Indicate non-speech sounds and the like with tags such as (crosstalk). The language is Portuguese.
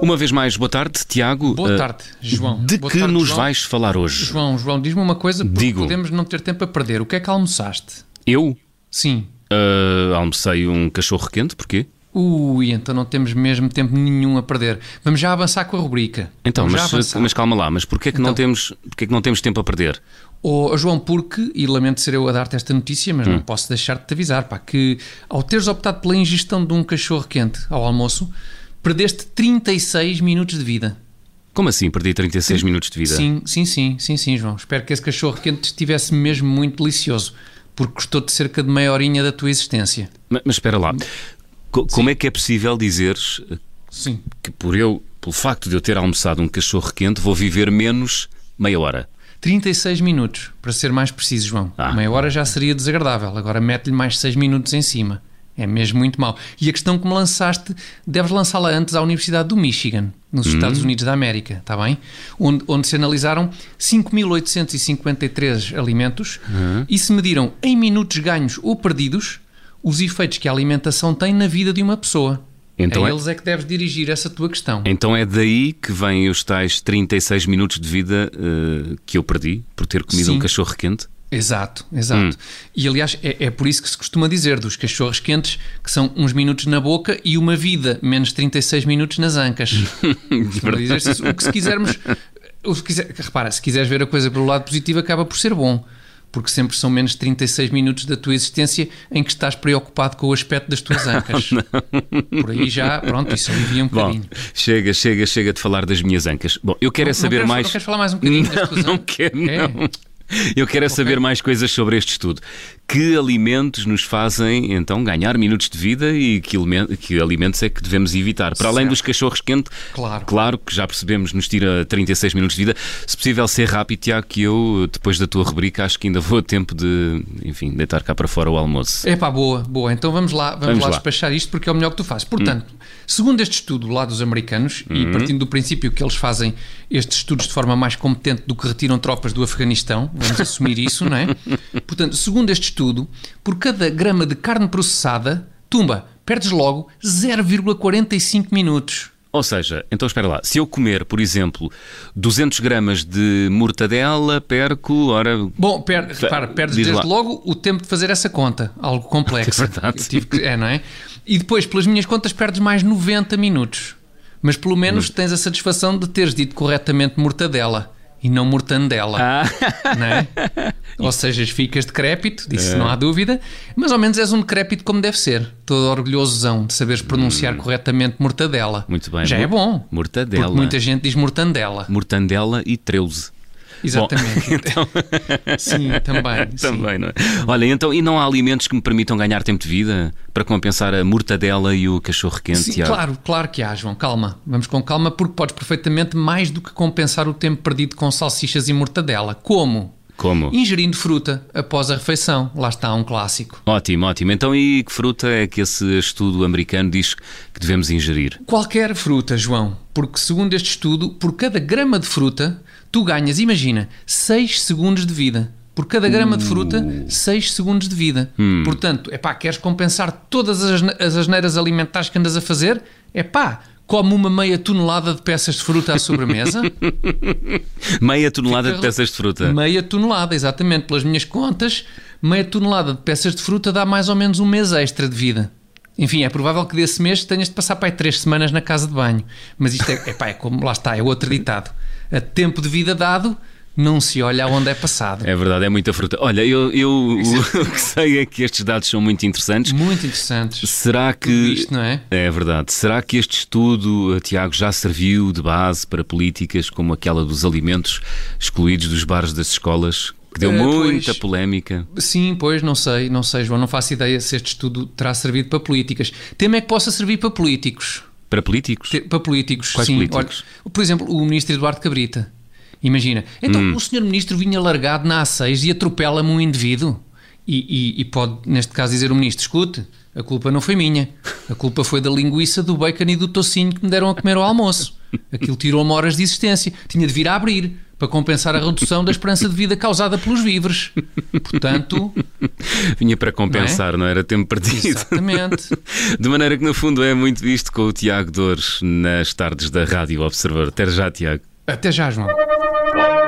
Uma vez mais, boa tarde, Tiago. Boa Uh, tarde, João. De Boa que tarde, nos João. vais falar hoje? João, João, diz-me uma coisa porque Digo. podemos não ter tempo a perder. O que é que almoçaste? Eu Sim. uh, almocei um cachorro quente, porquê? Ui, então não temos mesmo tempo nenhum a perder. Vamos já avançar com a rubrica. Então, Vamos mas, mas calma lá, mas porquê que, não Então. temos, porquê que não temos tempo a perder? Oh, João, porque, e lamento ser eu a dar-te esta notícia, mas Hum. não posso deixar de te avisar, pá, que ao teres optado pela ingestão de um cachorro quente ao almoço, perdeste 36 minutos de vida. Como assim perdi 36 minutos de vida? Sim, sim, sim, sim, sim, João. Espero que esse cachorro quente estivesse mesmo muito delicioso, porque custou-te cerca de meia horinha da tua existência. Ma- Mas, espera lá, Co- como é que é possível dizeres uh, Sim. que por eu, pelo facto de eu ter almoçado um cachorro quente, vou viver menos meia hora? 36 minutos, para ser mais preciso, João. Ah. Meia hora já seria desagradável, agora mete-lhe mais 6 minutos em cima. É mesmo muito mau. E a questão que me lançaste, deves lançá-la antes à Universidade do Michigan, nos Estados Unidos da América, está bem? Onde, onde se analisaram 5.853 alimentos e se mediram em minutos ganhos ou perdidos os efeitos que a alimentação tem na vida de uma pessoa. Então a é- eles é que deves dirigir essa tua questão. Então é daí que vêm os tais 36 minutos de vida uh, que eu perdi por ter comido Sim. um cachorro quente? Exato, exato. E aliás, é, é por isso que se costuma dizer dos cachorros quentes que são uns minutos na boca e uma vida menos 36 minutos nas ancas. (laughs) Costuma dizer-se o que se quisermos. O que quiser, repara, se quiseres ver a coisa pelo lado positivo, acaba por ser bom. Porque sempre são menos 36 minutos da tua existência em que estás preocupado com o aspecto das tuas ancas. (laughs) Por aí já, pronto, isso alivia um Bom, bocadinho. chega, chega, chega de falar das minhas ancas. Bom, eu quero é Não saber queres- mais. Não queres falar mais um bocadinho das (laughs) tuas Não, não ancas? quero, É. não. Eu quero é saber mais coisas sobre este estudo. Que alimentos nos fazem então ganhar minutos de vida e que, alimentos é que devemos evitar? Para além Certo. dos cachorros quentes, Claro. claro que já percebemos, nos tira 36 minutos de vida. Se possível ser rápido, Tiago, que eu, depois da tua rubrica, acho que ainda vou a tempo de, enfim, deitar cá para fora o almoço. É pá, boa, boa. Então vamos lá, vamos, Vamos lá, lá. despachar isto porque é o melhor que tu fazes. Portanto, segundo este estudo lá dos americanos, e partindo do princípio que eles fazem estes estudos de forma mais competente do que retiram tropas do Afeganistão, vamos assumir isso, não é? (laughs) Portanto, segundo este estudo, por cada grama de carne processada, tumba, perdes logo 0,45 minutos. Ou seja, então espera lá, se eu comer, por exemplo, 200 gramas de mortadela, perco, ora, Bom, per, repara, perdes desde lá. logo o tempo de fazer essa conta, algo complexo. (laughs) É verdade. Que- é, não é? E depois, pelas minhas contas, perdes mais 90 minutos. Mas pelo menos tens a satisfação de teres dito corretamente mortadela e não mortandela. Ah. Não é? (laughs) Ou seja, ficas decrépito, disso não há dúvida, mas ao menos és um decrépito como deve ser. Todo orgulhosozão de saberes pronunciar corretamente mortadela. Hum. Muito bem. Já é Mor- bom. Mortadela. Porque muita gente diz mortandela. mortandela e treuze. Exatamente. (laughs) então- Sim, também. (laughs) sim. Também, não é? Olha, então, e não há alimentos que me permitam ganhar tempo de vida para compensar a mortadela e o cachorro quente? Sim, Tiago? claro, claro que há, João. Calma. Vamos com calma, porque podes perfeitamente mais do que compensar o tempo perdido com salsichas e mortadela. Como? Como? Ingerindo fruta após a refeição. Lá está um clássico. Ótimo, ótimo. Então, e que fruta é que esse estudo americano diz que devemos ingerir? Qualquer fruta, João. Porque, segundo este estudo, por cada grama de fruta, tu ganhas, imagina, 6 segundos de vida. Por cada grama de fruta, 6 segundos de vida. Portanto, é pá, queres compensar todas as asneiras alimentares que andas a fazer? É pá, come uma meia tonelada de peças de fruta à sobremesa. (laughs) Meia tonelada Fica- de peças de fruta. Meia tonelada, exatamente. Pelas minhas contas, meia tonelada de peças de fruta dá mais ou menos um mês extra de vida. Enfim, é provável que desse mês tenhas de passar para aí três semanas na casa de banho. Mas isto é, epá, é como, lá está, é outro ditado. A tempo de vida dado, não se olha aonde é passado. É verdade, é muita fruta. Olha, eu, eu (laughs) o que sei é que estes dados são muito interessantes. Muito interessantes. Será que. Isto, não é? É verdade. Será que este estudo, Tiago, já serviu de base para políticas como aquela dos alimentos excluídos dos bares das escolas? Que deu Eh, muita pois. polémica. Sim, pois, não sei, não sei, João, não faço ideia se este estudo terá servido para políticas. Temo é que possa servir para políticos. Para políticos? Te- Para políticos, Quais sim. políticos? Olha, por exemplo, o ministro Eduardo Cabrita. Imagina. Então, Hum. o senhor ministro vinha largado na A6 e atropela-me um indivíduo. E, e- e pode, neste caso, dizer o ministro: escute, a culpa não foi minha. A culpa foi da linguiça, do bacon e do tocinho que me deram a comer ao almoço. Aquilo tirou-me horas de existência. Tinha de vir a abrir para compensar a redução da esperança de vida causada pelos víveres. Portanto. Vinha para compensar, não, é? não era tempo perdido. Exatamente. (laughs) De maneira que, no fundo, é muito visto com o Tiago Dores nas tardes da Rádio Observador. Até já, Tiago. Até já, João. Bye.